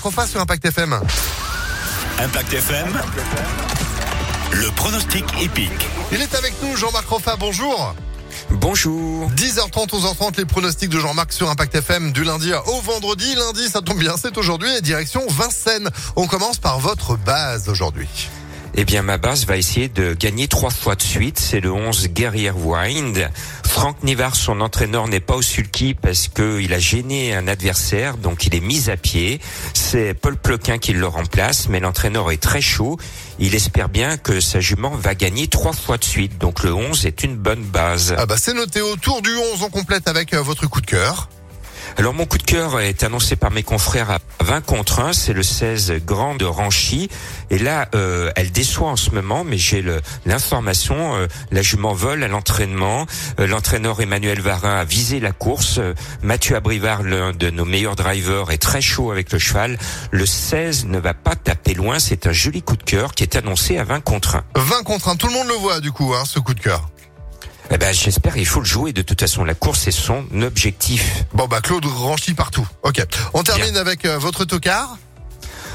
Jean-Marc Roffa sur Impact FM. Impact FM. Le pronostic épique. Il est avec nous, Jean-Marc Roffa, bonjour. Bonjour. 10h30, 11h30, les pronostics de Jean-Marc sur Impact FM du lundi au vendredi. Lundi, ça tombe bien, c'est aujourd'hui, direction Vincennes. On commence par votre base aujourd'hui. Eh bien, ma base va essayer de gagner trois fois de suite. C'est le 11 Guerrier Wind. Franck Nivard, son entraîneur, n'est pas au sulky parce qu'il a gêné un adversaire, donc il est mis à pied. C'est Paul Ploquin qui le remplace, mais l'entraîneur est très chaud. Il espère bien que sa jument va gagner trois fois de suite. Donc le 11 est une bonne base. Ah bah c'est noté autour du 11, on complète avec euh, votre coup de cœur. Alors mon coup de cœur est annoncé par mes confrères à 20 contre 1, c'est le 16 Grand de Ranchy. Et là, euh, elle déçoit en ce moment, mais j'ai l'information, euh, la jument vole à l'entraînement. Euh, l'entraîneur Emmanuel Varin a visé la course. Mathieu Abrivard, l'un de nos meilleurs drivers, est très chaud avec le cheval. Le 16 ne va pas taper loin, c'est un joli coup de cœur qui est annoncé à 20 contre 1. 20 contre 1, tout le monde le voit du coup, hein, ce coup de cœur. Eh ben, j'espère, il faut le jouer. De toute façon, la course est son objectif. Bon, bah, Claude Ranchy partout. Ok. On termine avec euh, votre tocard.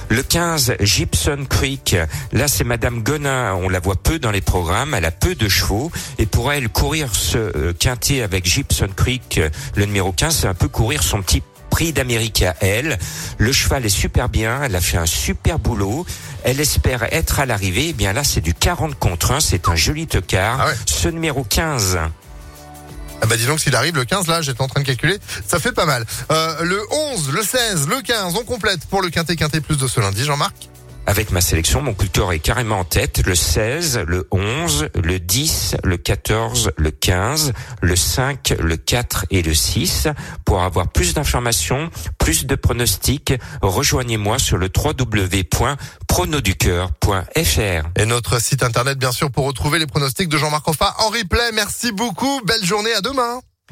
Le 15, Gibson Creek. Là, c'est Madame Gonin. On la voit peu dans les programmes. Elle a peu de chevaux. Et pour elle, courir ce euh, quintet avec Gibson Creek, euh, le numéro 15, c'est un peu courir son petit prix d'Amérique à elle. Le cheval est super bien, elle a fait un super boulot. Elle espère être à l'arrivée. Eh bien là, c'est du 40 contre 1, c'est un joli tocard. Ah Ce numéro 15. Ah bah dis donc s'il arrive le 15 là, j'étais en train de calculer, ça fait pas mal. Euh, le 11, le 16, le 15, on complète pour le quintet quintet plus de ce lundi, Jean-Marc? Avec ma sélection, mon coup est carrément en tête. Le 16, le 11, le 10, le 14, le 15, le 5, le 4 et le 6. Pour avoir plus d'informations, plus de pronostics, rejoignez-moi sur le www.pronoducœur.fr. Et notre site internet, bien sûr, pour retrouver les pronostics de Jean-Marc Hoffa en replay. Merci beaucoup. Belle journée. À demain.